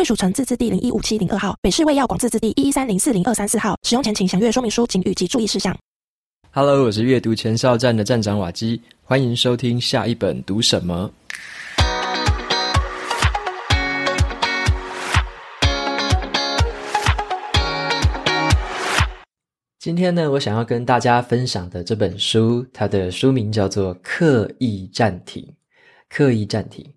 贵属城自治地零一五七零二号，北市卫药广自治地一一三零四零二三四号。使用前请详阅说明书、警语及注意事项。Hello，我是阅读前哨站的站长瓦基，欢迎收听下一本读什么。今天呢，我想要跟大家分享的这本书，它的书名叫做《刻意暂停》。刻意暂停。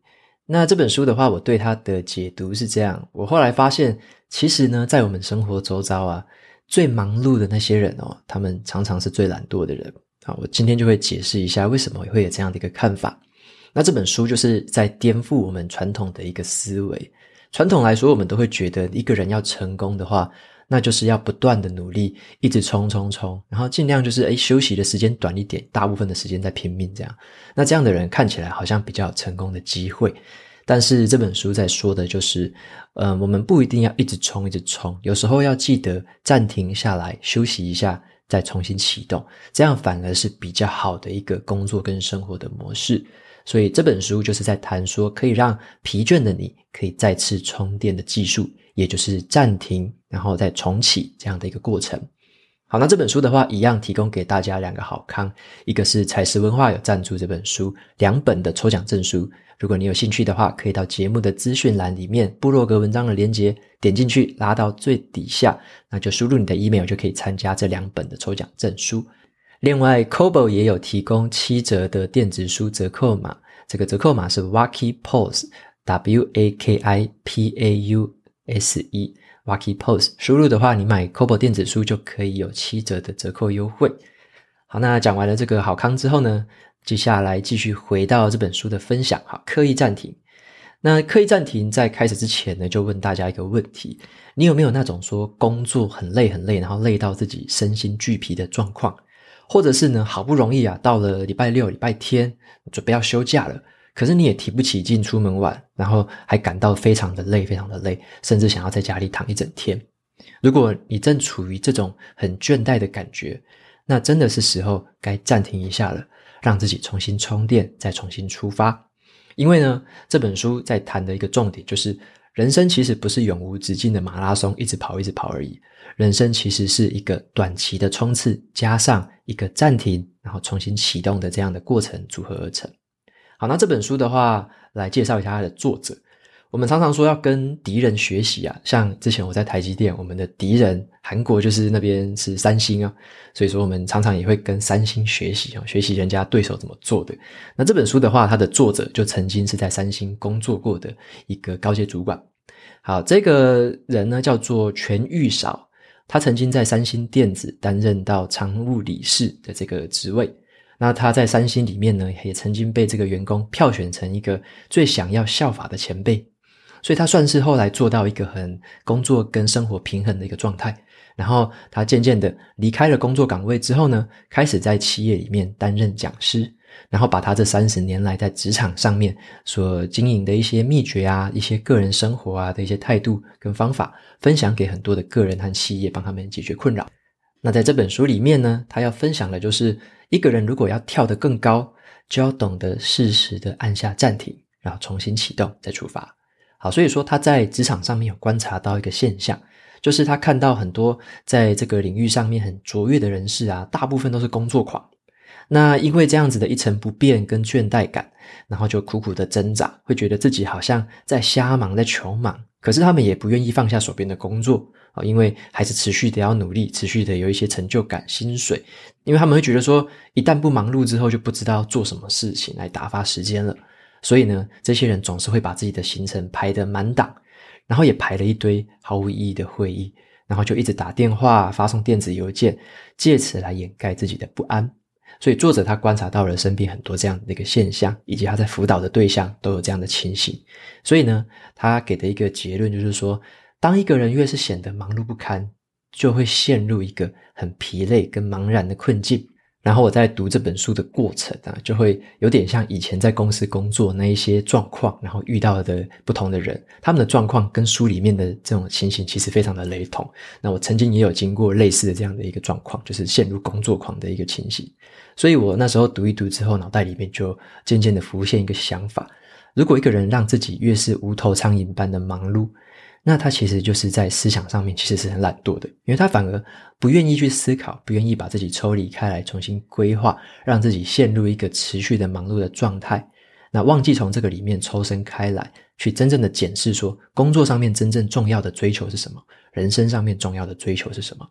那这本书的话，我对它的解读是这样：我后来发现，其实呢，在我们生活周遭啊，最忙碌的那些人哦，他们常常是最懒惰的人。好，我今天就会解释一下为什么会有这样的一个看法。那这本书就是在颠覆我们传统的一个思维。传统来说，我们都会觉得一个人要成功的话，那就是要不断的努力，一直冲冲冲，然后尽量就是诶休息的时间短一点，大部分的时间在拼命这样。那这样的人看起来好像比较成功的机会，但是这本书在说的就是，呃，我们不一定要一直冲一直冲，有时候要记得暂停下来休息一下，再重新启动，这样反而是比较好的一个工作跟生活的模式。所以这本书就是在谈说，可以让疲倦的你可以再次充电的技术。也就是暂停，然后再重启这样的一个过程。好，那这本书的话，一样提供给大家两个好康，一个是采石文化有赞助这本书，两本的抽奖证书。如果你有兴趣的话，可以到节目的资讯栏里面部落格文章的连接点进去，拉到最底下，那就输入你的 email 就可以参加这两本的抽奖证书。另外，Kobo 也有提供七折的电子书折扣码，这个折扣码是 Waki Pause W A K I P A U S E，Waki Pause 输入的话，你买 Kobo 电子书就可以有七折的折扣优惠。好，那讲完了这个好康之后呢，接下来继续回到这本书的分享。好，刻意暂停。那刻意暂停在开始之前呢，就问大家一个问题：你有没有那种说工作很累很累，然后累到自己身心俱疲的状况？或者是呢，好不容易啊，到了礼拜六、礼拜天，准备要休假了。可是你也提不起劲出门玩，然后还感到非常的累，非常的累，甚至想要在家里躺一整天。如果你正处于这种很倦怠的感觉，那真的是时候该暂停一下了，让自己重新充电，再重新出发。因为呢，这本书在谈的一个重点就是，人生其实不是永无止境的马拉松，一直跑，一直跑而已。人生其实是一个短期的冲刺，加上一个暂停，然后重新启动的这样的过程组合而成。好，那这本书的话，来介绍一下它的作者。我们常常说要跟敌人学习啊，像之前我在台积电，我们的敌人韩国就是那边是三星啊，所以说我们常常也会跟三星学习啊，学习人家对手怎么做的。那这本书的话，它的作者就曾经是在三星工作过的一个高阶主管。好，这个人呢叫做全玉少，他曾经在三星电子担任到常务理事的这个职位。那他在三星里面呢，也曾经被这个员工票选成一个最想要效法的前辈，所以他算是后来做到一个很工作跟生活平衡的一个状态。然后他渐渐的离开了工作岗位之后呢，开始在企业里面担任讲师，然后把他这三十年来在职场上面所经营的一些秘诀啊、一些个人生活啊的一些态度跟方法，分享给很多的个人和企业，帮他们解决困扰。那在这本书里面呢，他要分享的就是一个人如果要跳得更高，就要懂得适时的按下暂停，然后重新启动再出发。好，所以说他在职场上面有观察到一个现象，就是他看到很多在这个领域上面很卓越的人士啊，大部分都是工作狂。那因为这样子的一成不变跟倦怠感，然后就苦苦的挣扎，会觉得自己好像在瞎忙，在穷忙。可是他们也不愿意放下手边的工作啊，因为还是持续的要努力，持续的有一些成就感、薪水。因为他们会觉得说，一旦不忙碌之后，就不知道做什么事情来打发时间了。所以呢，这些人总是会把自己的行程排得满档，然后也排了一堆毫无意义的会议，然后就一直打电话、发送电子邮件，借此来掩盖自己的不安。所以作者他观察到了身边很多这样的一个现象，以及他在辅导的对象都有这样的情形。所以呢，他给的一个结论就是说，当一个人越是显得忙碌不堪，就会陷入一个很疲累跟茫然的困境。然后我在读这本书的过程啊，就会有点像以前在公司工作那一些状况，然后遇到的不同的人，他们的状况跟书里面的这种情形其实非常的雷同。那我曾经也有经过类似的这样的一个状况，就是陷入工作狂的一个情形。所以我那时候读一读之后，脑袋里面就渐渐的浮现一个想法：如果一个人让自己越是无头苍蝇般的忙碌，那他其实就是在思想上面其实是很懒惰的，因为他反而不愿意去思考，不愿意把自己抽离开来，重新规划，让自己陷入一个持续的忙碌的状态。那忘记从这个里面抽身开来，去真正的检视说，工作上面真正重要的追求是什么，人生上面重要的追求是什么。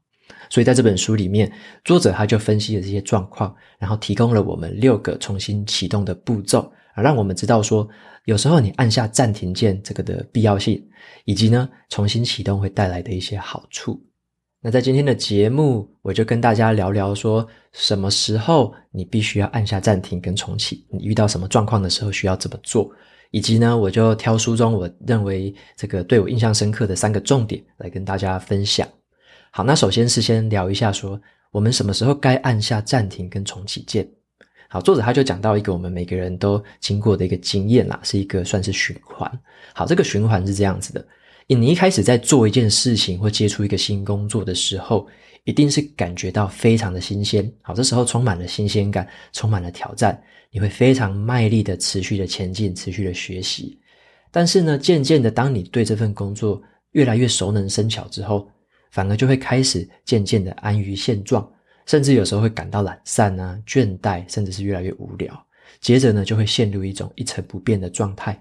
所以在这本书里面，作者他就分析了这些状况，然后提供了我们六个重新启动的步骤，啊，让我们知道说，有时候你按下暂停键这个的必要性。以及呢，重新启动会带来的一些好处。那在今天的节目，我就跟大家聊聊说，什么时候你必须要按下暂停跟重启，你遇到什么状况的时候需要怎么做，以及呢，我就挑书中我认为这个对我印象深刻的三个重点来跟大家分享。好，那首先是先聊一下说，我们什么时候该按下暂停跟重启键。好，作者他就讲到一个我们每个人都经过的一个经验啦，是一个算是循环。好，这个循环是这样子的：你一开始在做一件事情或接触一个新工作的时候，一定是感觉到非常的新鲜。好，这时候充满了新鲜感，充满了挑战，你会非常卖力的持续的前进，持续的学习。但是呢，渐渐的，当你对这份工作越来越熟能生巧之后，反而就会开始渐渐的安于现状。甚至有时候会感到懒散啊、倦怠，甚至是越来越无聊。接着呢，就会陷入一种一成不变的状态。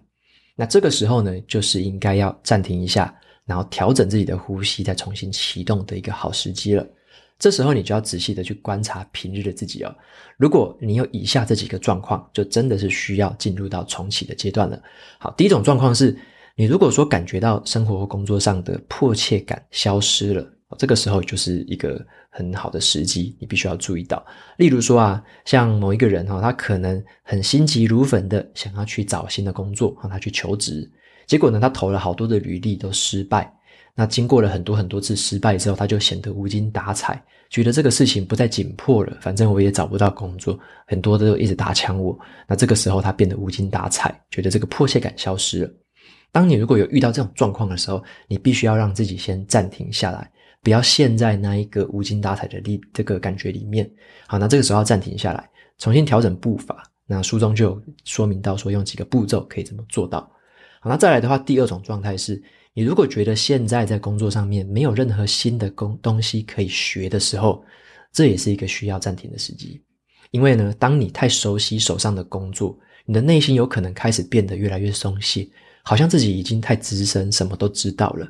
那这个时候呢，就是应该要暂停一下，然后调整自己的呼吸，再重新启动的一个好时机了。这时候你就要仔细的去观察平日的自己哦。如果你有以下这几个状况，就真的是需要进入到重启的阶段了。好，第一种状况是，你如果说感觉到生活或工作上的迫切感消失了。这个时候就是一个很好的时机，你必须要注意到。例如说啊，像某一个人哈，他可能很心急如焚的想要去找新的工作，让他去求职，结果呢，他投了好多的履历都失败。那经过了很多很多次失败之后，他就显得无精打采，觉得这个事情不再紧迫了，反正我也找不到工作，很多都一直打枪我。那这个时候他变得无精打采，觉得这个迫切感消失了。当你如果有遇到这种状况的时候，你必须要让自己先暂停下来。不要陷在那一个无精打采的力这个感觉里面。好，那这个时候要暂停下来，重新调整步伐。那书中就有说明到说，用几个步骤可以怎么做到。好，那再来的话，第二种状态是，你如果觉得现在在工作上面没有任何新的工东西可以学的时候，这也是一个需要暂停的时机。因为呢，当你太熟悉手上的工作，你的内心有可能开始变得越来越松懈，好像自己已经太资深，什么都知道了。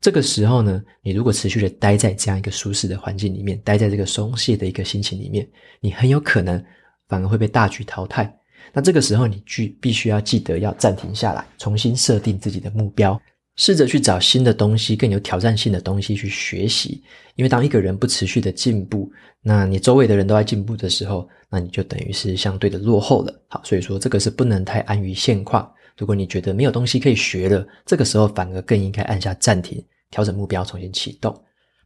这个时候呢，你如果持续的待在这样一个舒适的环境里面，待在这个松懈的一个心情里面，你很有可能反而会被大局淘汰。那这个时候，你必必须要记得要暂停下来，重新设定自己的目标，试着去找新的东西，更有挑战性的东西去学习。因为当一个人不持续的进步，那你周围的人都在进步的时候，那你就等于是相对的落后了。好，所以说这个是不能太安于现况。如果你觉得没有东西可以学了，这个时候反而更应该按下暂停，调整目标，重新启动。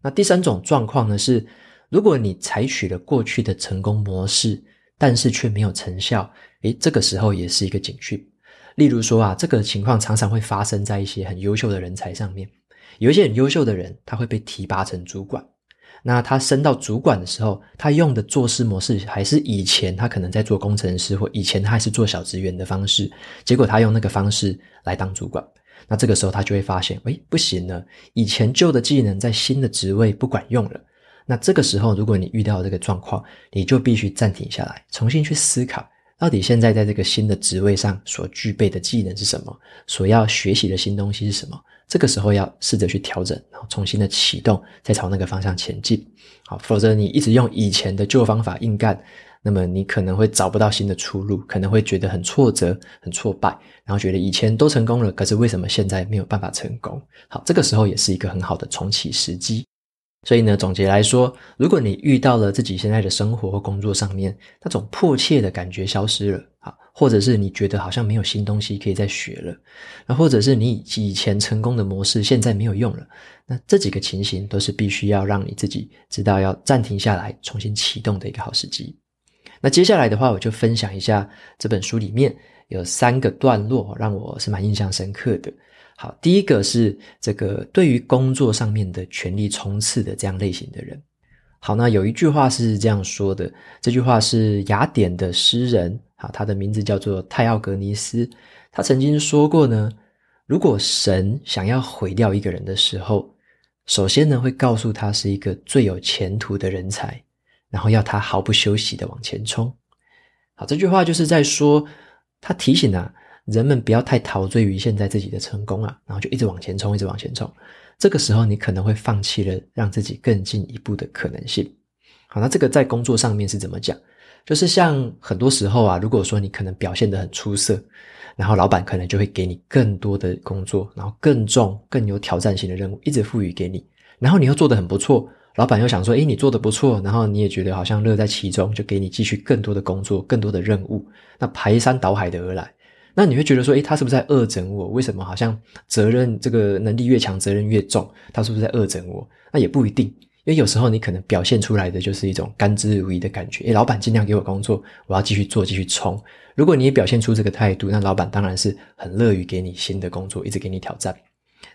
那第三种状况呢是，如果你采取了过去的成功模式，但是却没有成效，诶，这个时候也是一个警讯。例如说啊，这个情况常常会发生在一些很优秀的人才上面，有一些很优秀的人，他会被提拔成主管。那他升到主管的时候，他用的做事模式还是以前他可能在做工程师，或以前他还是做小职员的方式。结果他用那个方式来当主管，那这个时候他就会发现，诶，不行了，以前旧的技能在新的职位不管用了。那这个时候，如果你遇到这个状况，你就必须暂停下来，重新去思考，到底现在在这个新的职位上所具备的技能是什么，所要学习的新东西是什么。这个时候要试着去调整，然后重新的启动，再朝那个方向前进。好，否则你一直用以前的旧方法硬干，那么你可能会找不到新的出路，可能会觉得很挫折、很挫败，然后觉得以前都成功了，可是为什么现在没有办法成功？好，这个时候也是一个很好的重启时机。所以呢，总结来说，如果你遇到了自己现在的生活或工作上面那种迫切的感觉消失了，或者是你觉得好像没有新东西可以再学了，那或者是你以前成功的模式现在没有用了，那这几个情形都是必须要让你自己知道要暂停下来，重新启动的一个好时机。那接下来的话，我就分享一下这本书里面有三个段落，让我是蛮印象深刻的。好，第一个是这个对于工作上面的权力冲刺的这样类型的人。好，那有一句话是这样说的，这句话是雅典的诗人，好，他的名字叫做泰奥格尼斯，他曾经说过呢，如果神想要毁掉一个人的时候，首先呢会告诉他是一个最有前途的人才，然后要他毫不休息的往前冲。好，这句话就是在说，他提醒啊。人们不要太陶醉于现在自己的成功啊，然后就一直往前冲，一直往前冲。这个时候，你可能会放弃了让自己更进一步的可能性。好，那这个在工作上面是怎么讲？就是像很多时候啊，如果说你可能表现得很出色，然后老板可能就会给你更多的工作，然后更重、更有挑战性的任务一直赋予给你，然后你又做得很不错，老板又想说，诶，你做得不错，然后你也觉得好像乐在其中，就给你继续更多的工作、更多的任务，那排山倒海的而来。那你会觉得说，诶，他是不是在恶整我？为什么好像责任这个能力越强，责任越重？他是不是在恶整我？那也不一定，因为有时候你可能表现出来的就是一种甘之如饴的感觉。诶，老板尽量给我工作，我要继续做，继续冲。如果你也表现出这个态度，那老板当然是很乐于给你新的工作，一直给你挑战。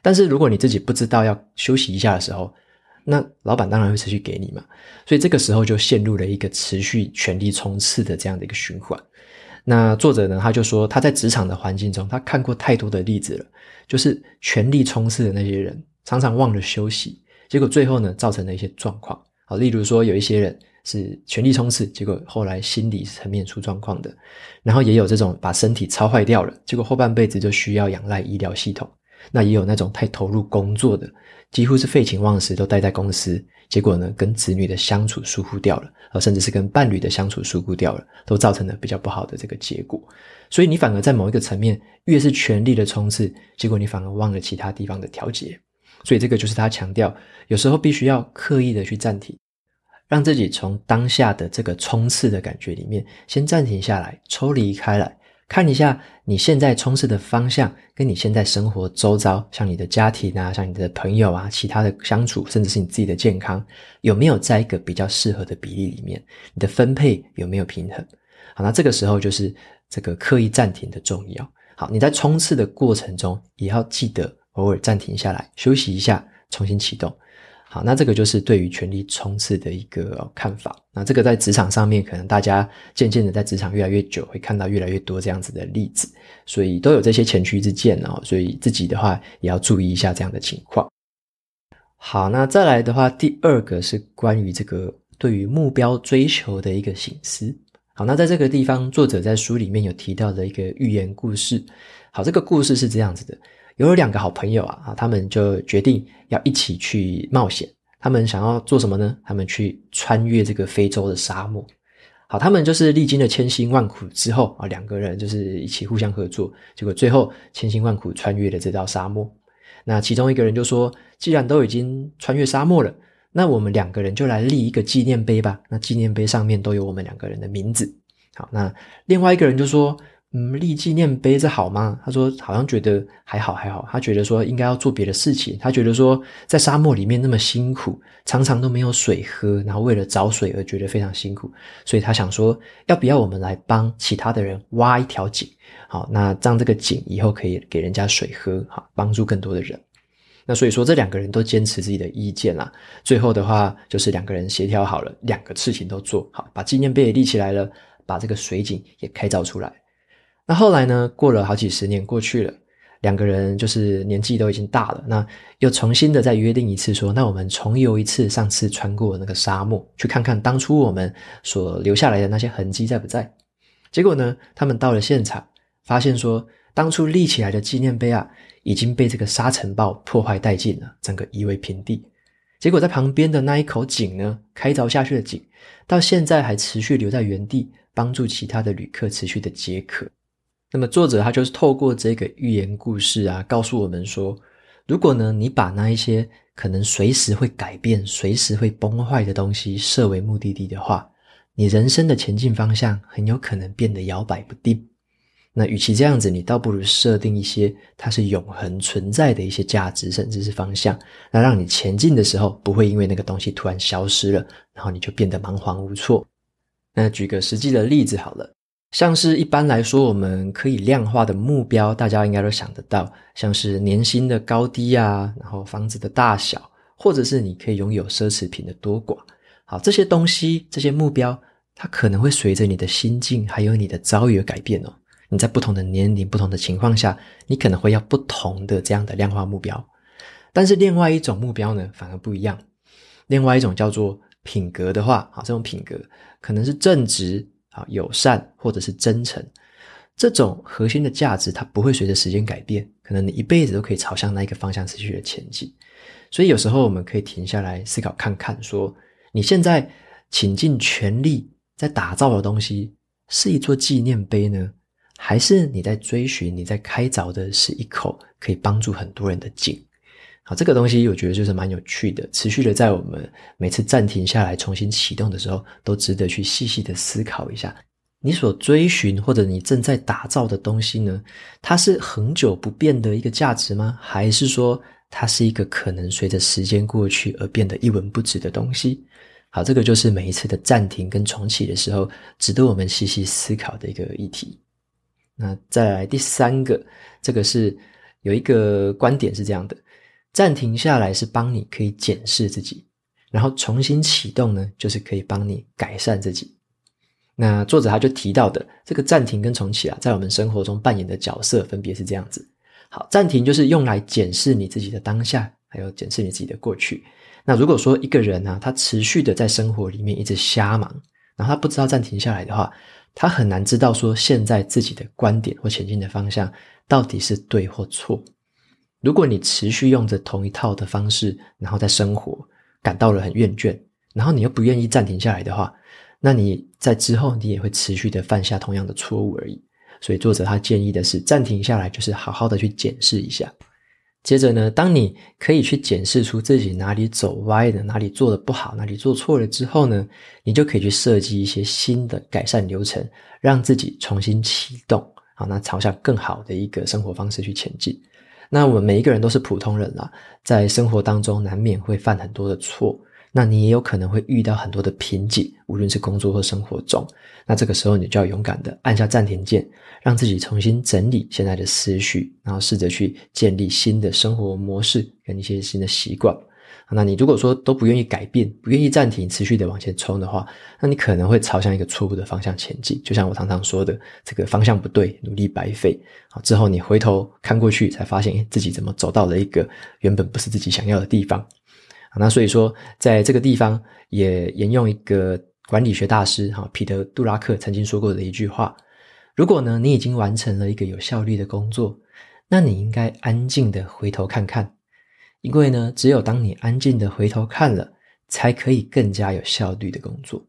但是如果你自己不知道要休息一下的时候，那老板当然会持续给你嘛。所以这个时候就陷入了一个持续全力冲刺的这样的一个循环。那作者呢，他就说他在职场的环境中，他看过太多的例子了，就是全力冲刺的那些人，常常忘了休息，结果最后呢，造成了一些状况。好，例如说有一些人是全力冲刺，结果后来心理层面出状况的，然后也有这种把身体操坏掉了，结果后半辈子就需要仰赖医疗系统。那也有那种太投入工作的，几乎是废寝忘食都待在公司。结果呢，跟子女的相处疏忽掉了，甚至是跟伴侣的相处疏忽掉了，都造成了比较不好的这个结果。所以你反而在某一个层面，越是全力的冲刺，结果你反而忘了其他地方的调节。所以这个就是他强调，有时候必须要刻意的去暂停，让自己从当下的这个冲刺的感觉里面先暂停下来，抽离开来。看一下你现在冲刺的方向，跟你现在生活周遭，像你的家庭啊，像你的朋友啊，其他的相处，甚至是你自己的健康，有没有在一个比较适合的比例里面？你的分配有没有平衡？好，那这个时候就是这个刻意暂停的重要。好，你在冲刺的过程中，也要记得偶尔暂停下来，休息一下，重新启动。好，那这个就是对于全力冲刺的一个看法。那这个在职场上面，可能大家渐渐的在职场越来越久，会看到越来越多这样子的例子，所以都有这些前驱之鉴哦。所以自己的话也要注意一下这样的情况。好，那再来的话，第二个是关于这个对于目标追求的一个醒思。好，那在这个地方，作者在书里面有提到的一个寓言故事。好，这个故事是这样子的。有两个好朋友啊，啊，他们就决定要一起去冒险。他们想要做什么呢？他们去穿越这个非洲的沙漠。好，他们就是历经了千辛万苦之后啊，两个人就是一起互相合作，结果最后千辛万苦穿越了这道沙漠。那其中一个人就说：“既然都已经穿越沙漠了，那我们两个人就来立一个纪念碑吧。那纪念碑上面都有我们两个人的名字。”好，那另外一个人就说。嗯，立纪念碑这好吗？他说好像觉得还好还好，他觉得说应该要做别的事情。他觉得说在沙漠里面那么辛苦，常常都没有水喝，然后为了找水而觉得非常辛苦，所以他想说要不要我们来帮其他的人挖一条井，好，那让这个井以后可以给人家水喝，好，帮助更多的人。那所以说这两个人都坚持自己的意见啦，最后的话就是两个人协调好了，两个事情都做好，把纪念碑也立起来了，把这个水井也开凿出来。那后来呢？过了好几十年过去了，两个人就是年纪都已经大了，那又重新的再约定一次说，那我们重游一次上次穿过那个沙漠，去看看当初我们所留下来的那些痕迹在不在。结果呢，他们到了现场，发现说当初立起来的纪念碑啊，已经被这个沙尘暴破坏殆尽了，整个夷为平地。结果在旁边的那一口井呢，开凿下去的井，到现在还持续留在原地，帮助其他的旅客持续的解渴。那么作者他就是透过这个寓言故事啊，告诉我们说，如果呢你把那一些可能随时会改变、随时会崩坏的东西设为目的地的话，你人生的前进方向很有可能变得摇摆不定。那与其这样子，你倒不如设定一些它是永恒存在的一些价值，甚至是方向，那让你前进的时候不会因为那个东西突然消失了，然后你就变得茫惶无措。那举个实际的例子好了。像是一般来说，我们可以量化的目标，大家应该都想得到，像是年薪的高低啊，然后房子的大小，或者是你可以拥有奢侈品的多寡。好，这些东西，这些目标，它可能会随着你的心境还有你的遭遇而改变哦。你在不同的年龄、不同的情况下，你可能会要不同的这样的量化目标。但是另外一种目标呢，反而不一样。另外一种叫做品格的话，好，这种品格可能是正直。啊，友善或者是真诚，这种核心的价值，它不会随着时间改变，可能你一辈子都可以朝向那一个方向持续的前进。所以有时候我们可以停下来思考看看，说你现在倾尽全力在打造的东西，是一座纪念碑呢，还是你在追寻、你在开凿的是一口可以帮助很多人的井？好，这个东西我觉得就是蛮有趣的，持续的在我们每次暂停下来重新启动的时候，都值得去细细的思考一下，你所追寻或者你正在打造的东西呢，它是恒久不变的一个价值吗？还是说它是一个可能随着时间过去而变得一文不值的东西？好，这个就是每一次的暂停跟重启的时候，值得我们细细思考的一个议题。那再来第三个，这个是有一个观点是这样的。暂停下来是帮你可以检视自己，然后重新启动呢，就是可以帮你改善自己。那作者他就提到的这个暂停跟重启啊，在我们生活中扮演的角色分别是这样子。好，暂停就是用来检视你自己的当下，还有检视你自己的过去。那如果说一个人呢、啊，他持续的在生活里面一直瞎忙，然后他不知道暂停下来的话，他很难知道说现在自己的观点或前进的方向到底是对或错。如果你持续用着同一套的方式，然后在生活感到了很厌倦，然后你又不愿意暂停下来的话，那你在之后你也会持续的犯下同样的错误而已。所以作者他建议的是暂停下来，就是好好的去检视一下。接着呢，当你可以去检视出自己哪里走歪的，哪里做得不好，哪里做错了之后呢，你就可以去设计一些新的改善流程，让自己重新启动，好，那朝向更好的一个生活方式去前进。那我们每一个人都是普通人啦，在生活当中难免会犯很多的错，那你也有可能会遇到很多的瓶颈，无论是工作或生活中。那这个时候你就要勇敢的按下暂停键，让自己重新整理现在的思绪，然后试着去建立新的生活模式跟一些新的习惯。那你如果说都不愿意改变，不愿意暂停，持续的往前冲的话，那你可能会朝向一个错误的方向前进。就像我常常说的，这个方向不对，努力白费。好，之后你回头看过去，才发现，自己怎么走到了一个原本不是自己想要的地方。那所以说，在这个地方也沿用一个管理学大师哈彼得·杜拉克曾经说过的一句话：如果呢，你已经完成了一个有效率的工作，那你应该安静的回头看看。因为呢，只有当你安静的回头看了，才可以更加有效率的工作。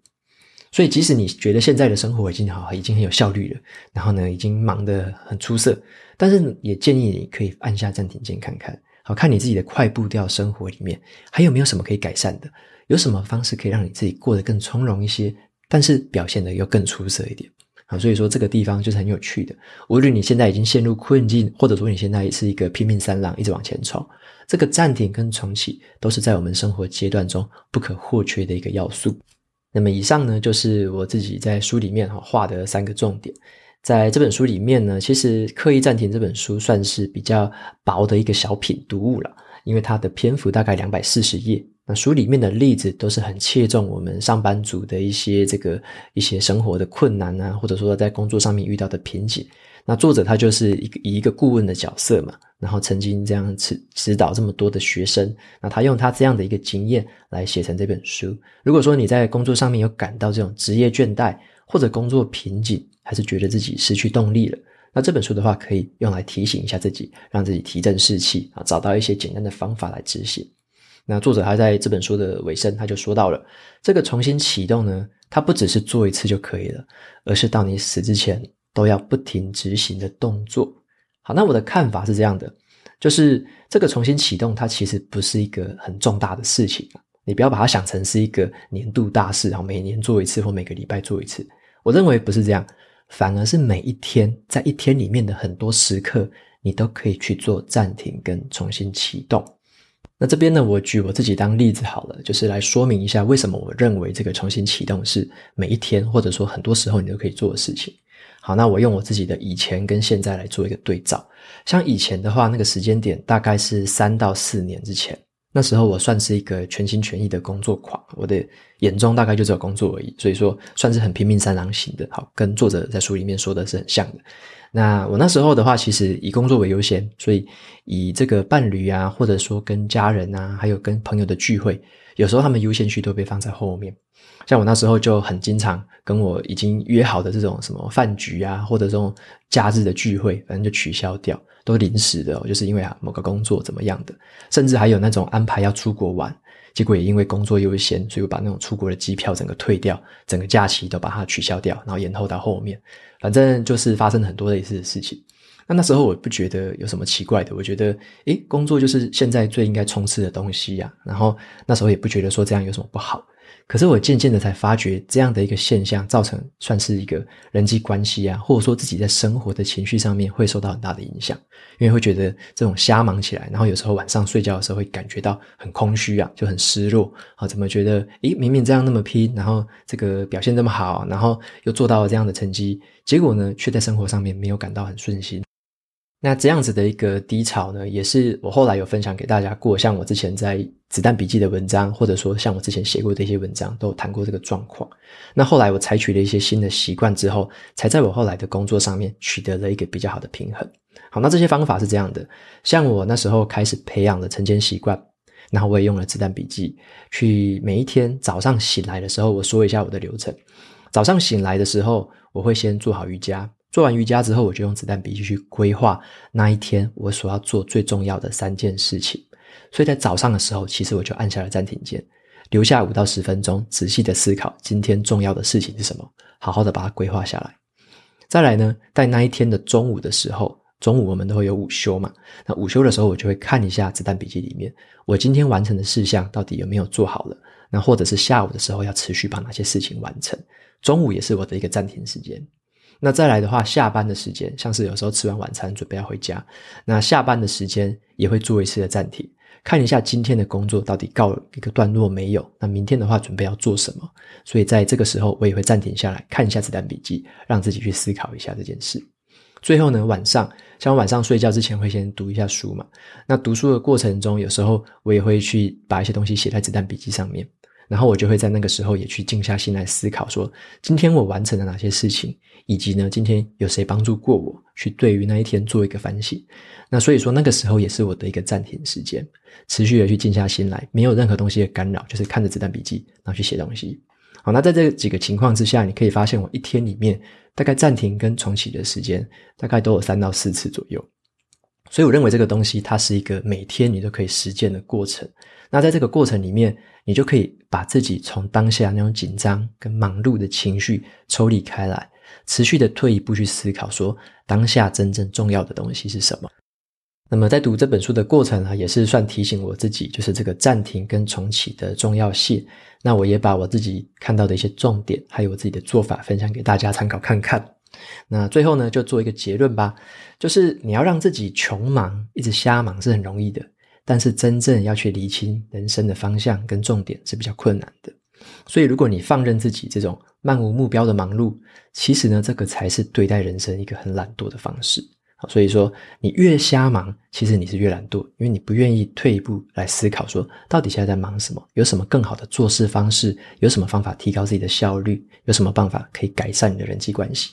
所以，即使你觉得现在的生活已经好，已经很有效率了，然后呢，已经忙得很出色，但是也建议你可以按下暂停键，看看，好，看你自己的快步调生活里面还有没有什么可以改善的，有什么方式可以让你自己过得更从容一些，但是表现得又更出色一点。啊，所以说这个地方就是很有趣的。无论你现在已经陷入困境，或者说你现在是一个拼命三郎，一直往前冲。这个暂停跟重启都是在我们生活阶段中不可或缺的一个要素。那么以上呢，就是我自己在书里面哈画的三个重点。在这本书里面呢，其实《刻意暂停》这本书算是比较薄的一个小品读物了，因为它的篇幅大概两百四十页。那书里面的例子都是很切中我们上班族的一些这个一些生活的困难啊，或者说在工作上面遇到的瓶颈。那作者他就是一个以一个顾问的角色嘛，然后曾经这样指指导这么多的学生，那他用他这样的一个经验来写成这本书。如果说你在工作上面有感到这种职业倦怠，或者工作瓶颈，还是觉得自己失去动力了，那这本书的话可以用来提醒一下自己，让自己提振士气啊，找到一些简单的方法来执行。那作者他在这本书的尾声，他就说到了这个重新启动呢，它不只是做一次就可以了，而是到你死之前。都要不停执行的动作。好，那我的看法是这样的：就是这个重新启动，它其实不是一个很重大的事情。你不要把它想成是一个年度大事，然后每年做一次或每个礼拜做一次。我认为不是这样，反而是每一天，在一天里面的很多时刻，你都可以去做暂停跟重新启动。那这边呢，我举我自己当例子好了，就是来说明一下为什么我认为这个重新启动是每一天或者说很多时候你都可以做的事情。好，那我用我自己的以前跟现在来做一个对照。像以前的话，那个时间点大概是三到四年之前。那时候我算是一个全心全意的工作狂，我的眼中大概就只有工作而已，所以说算是很拼命三郎型的。好，跟作者在书里面说的是很像的。那我那时候的话，其实以工作为优先，所以以这个伴侣啊，或者说跟家人啊，还有跟朋友的聚会，有时候他们优先序都被放在后面。像我那时候就很经常跟我已经约好的这种什么饭局啊，或者这种假日的聚会，反正就取消掉。都临时的，就是因为啊某个工作怎么样的，甚至还有那种安排要出国玩，结果也因为工作优先，所以我把那种出国的机票整个退掉，整个假期都把它取消掉，然后延后到后面。反正就是发生很多类似的事情。那那时候我不觉得有什么奇怪的，我觉得诶，工作就是现在最应该冲刺的东西呀。然后那时候也不觉得说这样有什么不好。可是我渐渐的才发觉，这样的一个现象造成算是一个人际关系啊，或者说自己在生活的情绪上面会受到很大的影响，因为会觉得这种瞎忙起来，然后有时候晚上睡觉的时候会感觉到很空虚啊，就很失落啊，怎么觉得诶，明明这样那么拼，然后这个表现这么好，然后又做到了这样的成绩，结果呢，却在生活上面没有感到很顺心。那这样子的一个低潮呢，也是我后来有分享给大家过，像我之前在子弹笔记的文章，或者说像我之前写过的一些文章，都有谈过这个状况。那后来我采取了一些新的习惯之后，才在我后来的工作上面取得了一个比较好的平衡。好，那这些方法是这样的，像我那时候开始培养了晨间习惯，然后我也用了子弹笔记，去每一天早上醒来的时候，我说一下我的流程。早上醒来的时候，我会先做好瑜伽。做完瑜伽之后，我就用子弹笔记去规划那一天我所要做最重要的三件事情。所以在早上的时候，其实我就按下了暂停键，留下五到十分钟，仔细的思考今天重要的事情是什么，好好的把它规划下来。再来呢，在那一天的中午的时候，中午我们都会有午休嘛，那午休的时候，我就会看一下子弹笔记里面我今天完成的事项到底有没有做好了，那或者是下午的时候要持续把哪些事情完成。中午也是我的一个暂停时间。那再来的话，下班的时间，像是有时候吃完晚餐准备要回家，那下班的时间也会做一次的暂停，看一下今天的工作到底告一个段落没有，那明天的话准备要做什么。所以在这个时候，我也会暂停下来看一下子弹笔记，让自己去思考一下这件事。最后呢，晚上像我晚上睡觉之前会先读一下书嘛，那读书的过程中，有时候我也会去把一些东西写在子弹笔记上面。然后我就会在那个时候也去静下心来思考，说今天我完成了哪些事情，以及呢，今天有谁帮助过我，去对于那一天做一个反省。那所以说那个时候也是我的一个暂停时间，持续的去静下心来，没有任何东西的干扰，就是看着子弹笔记，然后去写东西。好，那在这几个情况之下，你可以发现我一天里面大概暂停跟重启的时间大概都有三到四次左右。所以我认为这个东西它是一个每天你都可以实践的过程。那在这个过程里面，你就可以把自己从当下那种紧张跟忙碌的情绪抽离开来，持续的退一步去思考，说当下真正重要的东西是什么。那么在读这本书的过程啊，也是算提醒我自己，就是这个暂停跟重启的重要性。那我也把我自己看到的一些重点，还有我自己的做法分享给大家参考看看。那最后呢，就做一个结论吧，就是你要让自己穷忙，一直瞎忙是很容易的。但是真正要去厘清人生的方向跟重点是比较困难的，所以如果你放任自己这种漫无目标的忙碌，其实呢，这个才是对待人生一个很懒惰的方式。好，所以说你越瞎忙，其实你是越懒惰，因为你不愿意退一步来思考，说到底现在在忙什么，有什么更好的做事方式，有什么方法提高自己的效率，有什么办法可以改善你的人际关系。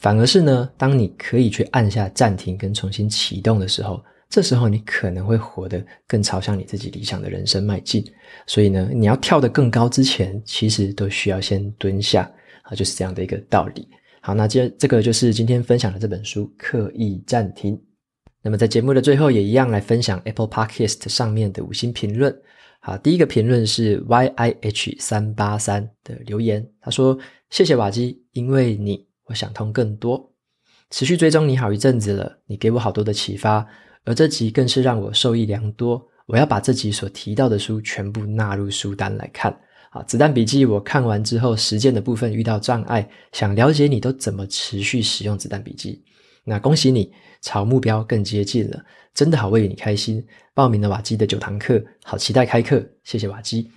反而是呢，当你可以去按下暂停跟重新启动的时候。这时候你可能会活得更朝向你自己理想的人生迈进，所以呢，你要跳得更高之前，其实都需要先蹲下啊，就是这样的一个道理。好，那这这个就是今天分享的这本书《刻意暂停》。那么在节目的最后，也一样来分享 Apple Podcast 上面的五星评论。好，第一个评论是 YIH 三八三的留言，他说：“谢谢瓦基，因为你，我想通更多，持续追踪你好一阵子了，你给我好多的启发。”而这集更是让我受益良多。我要把这集所提到的书全部纳入书单来看。啊，子弹笔记我看完之后，实践的部分遇到障碍，想了解你都怎么持续使用子弹笔记。那恭喜你，朝目标更接近了，真的好为你开心。报名了瓦基的九堂课，好期待开课，谢谢瓦基。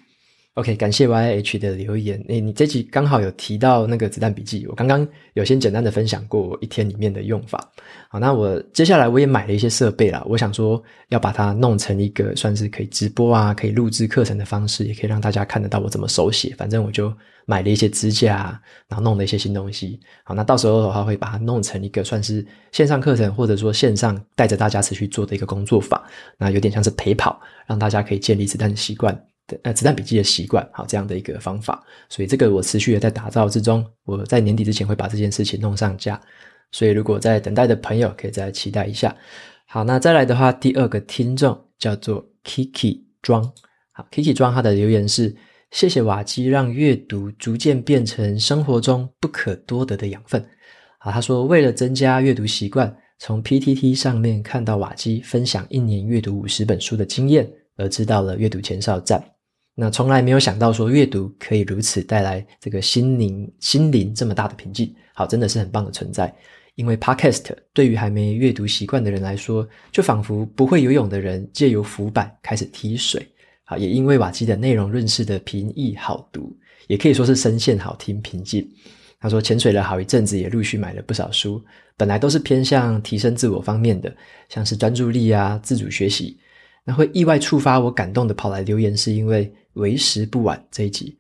OK，感谢 YH 的留言。诶，你这集刚好有提到那个子弹笔记，我刚刚有先简单的分享过一天里面的用法。好，那我接下来我也买了一些设备啦，我想说要把它弄成一个算是可以直播啊，可以录制课程的方式，也可以让大家看得到我怎么手写。反正我就买了一些支架，然后弄了一些新东西。好，那到时候的话会把它弄成一个算是线上课程，或者说线上带着大家持续做的一个工作坊。那有点像是陪跑，让大家可以建立子弹的习惯。呃，子弹笔记的习惯，好，这样的一个方法，所以这个我持续的在打造之中。我在年底之前会把这件事情弄上架，所以如果在等待的朋友可以再期待一下。好，那再来的话，第二个听众叫做 Kiki 庄，好，Kiki 庄他的留言是：谢谢瓦基让阅读逐渐变成生活中不可多得的养分。好，他说为了增加阅读习惯，从 PTT 上面看到瓦基分享一年阅读五十本书的经验，而知道了阅读前哨站。那从来没有想到说阅读可以如此带来这个心灵心灵这么大的平静，好，真的是很棒的存在。因为 Podcast 对于还没阅读习惯的人来说，就仿佛不会游泳的人借由浮板开始踢水。好，也因为瓦基的内容润饰的平易好读，也可以说是声线好听平静。他说潜水了好一阵子，也陆续买了不少书，本来都是偏向提升自我方面的，像是专注力啊、自主学习。那会意外触发我感动的跑来留言，是因为为时不晚这一集。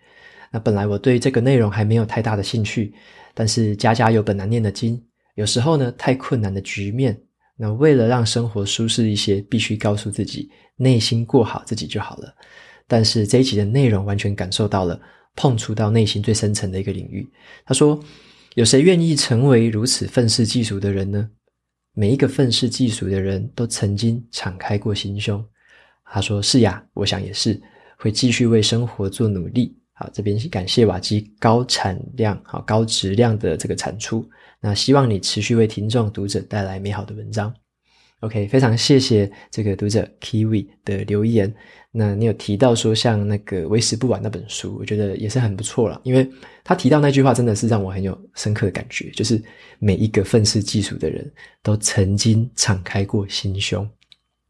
那本来我对这个内容还没有太大的兴趣，但是家家有本难念的经，有时候呢，太困难的局面，那为了让生活舒适一些，必须告诉自己内心过好自己就好了。但是这一集的内容完全感受到了，碰触到内心最深层的一个领域。他说：“有谁愿意成为如此愤世嫉俗的人呢？每一个愤世嫉俗的人都曾经敞开过心胸。”他说：“是呀，我想也是，会继续为生活做努力。好，这边感谢瓦基高产量、好高质量的这个产出。那希望你持续为听众读者带来美好的文章。OK，非常谢谢这个读者 Kiwi 的留言。那你有提到说像那个为时不晚那本书，我觉得也是很不错了，因为他提到那句话真的是让我很有深刻的感觉，就是每一个愤世嫉俗的人都曾经敞开过心胸。”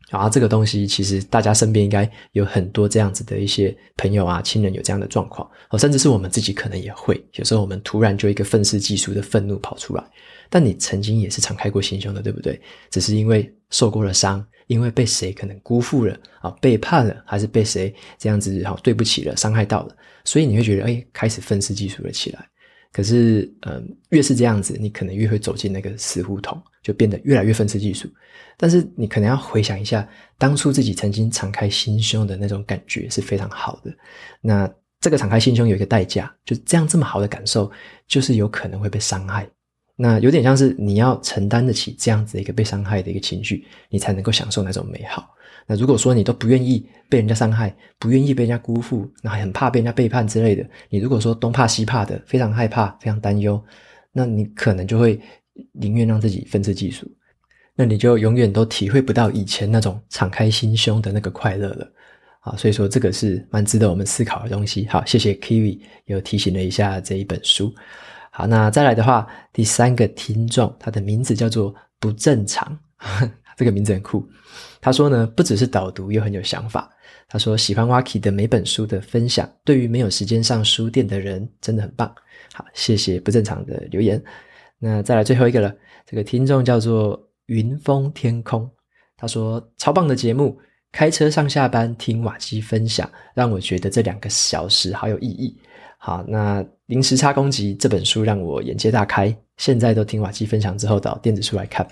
然后这个东西，其实大家身边应该有很多这样子的一些朋友啊、亲人有这样的状况，哦，甚至是我们自己可能也会。有时候我们突然就一个愤世嫉俗的愤怒跑出来，但你曾经也是敞开过心胸的，对不对？只是因为受过了伤，因为被谁可能辜负了啊、背叛了，还是被谁这样子好对不起了、伤害到了，所以你会觉得哎，开始愤世嫉俗了起来。可是，嗯，越是这样子，你可能越会走进那个死胡同，就变得越来越愤世嫉俗。但是，你可能要回想一下，当初自己曾经敞开心胸的那种感觉是非常好的。那这个敞开心胸有一个代价，就这样这么好的感受，就是有可能会被伤害。那有点像是你要承担得起这样子一个被伤害的一个情绪，你才能够享受那种美好。那如果说你都不愿意被人家伤害，不愿意被人家辜负，那很怕被人家背叛之类的，你如果说东怕西怕的，非常害怕，非常担忧，那你可能就会宁愿让自己愤世嫉俗，那你就永远都体会不到以前那种敞开心胸的那个快乐了。啊，所以说这个是蛮值得我们思考的东西。好，谢谢 Kiwi 又提醒了一下这一本书。好，那再来的话，第三个听众，他的名字叫做不正常，这个名字很酷。他说呢，不只是导读，又很有想法。他说喜欢 Waki 的每本书的分享，对于没有时间上书店的人真的很棒。好，谢谢不正常的留言。那再来最后一个了，这个听众叫做云峰天空。他说超棒的节目，开车上下班听瓦基分享，让我觉得这两个小时好有意义。好，那零时差攻击这本书让我眼界大开，现在都听瓦基分享之后找电子书来看。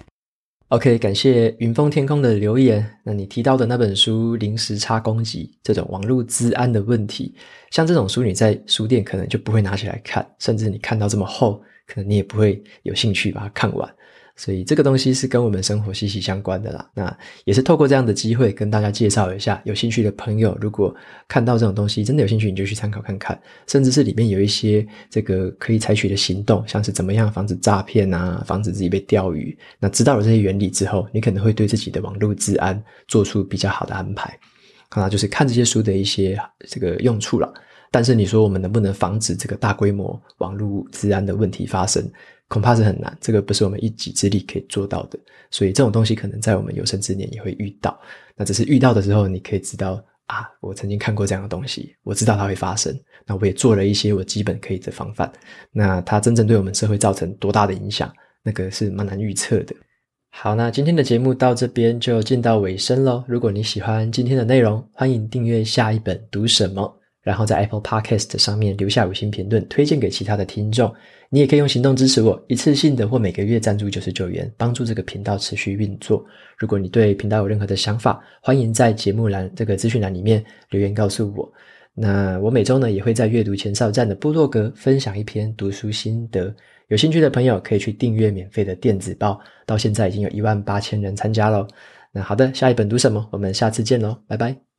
OK，感谢云峰天空的留言。那你提到的那本书《零时差攻击》这种网络治安的问题，像这种书你在书店可能就不会拿起来看，甚至你看到这么厚，可能你也不会有兴趣把它看完。所以这个东西是跟我们生活息息相关的啦。那也是透过这样的机会跟大家介绍一下，有兴趣的朋友，如果看到这种东西真的有兴趣，你就去参考看看，甚至是里面有一些这个可以采取的行动，像是怎么样防止诈骗啊，防止自己被钓鱼。那知道了这些原理之后，你可能会对自己的网络治安做出比较好的安排。啊，就是看这些书的一些这个用处了。但是你说我们能不能防止这个大规模网络治安的问题发生？恐怕是很难，这个不是我们一己之力可以做到的。所以这种东西可能在我们有生之年也会遇到。那只是遇到的时候，你可以知道啊，我曾经看过这样的东西，我知道它会发生。那我也做了一些我基本可以的防范。那它真正对我们社会造成多大的影响，那个是蛮难预测的。好，那今天的节目到这边就进到尾声喽。如果你喜欢今天的内容，欢迎订阅下一本读什么。然后在 Apple Podcast 上面留下五星评论，推荐给其他的听众。你也可以用行动支持我，一次性的或每个月赞助九十九元，帮助这个频道持续运作。如果你对频道有任何的想法，欢迎在节目栏这个资讯栏里面留言告诉我。那我每周呢也会在阅读前哨站的部落格分享一篇读书心得，有兴趣的朋友可以去订阅免费的电子报。到现在已经有一万八千人参加喽。那好的，下一本读什么？我们下次见喽，拜拜。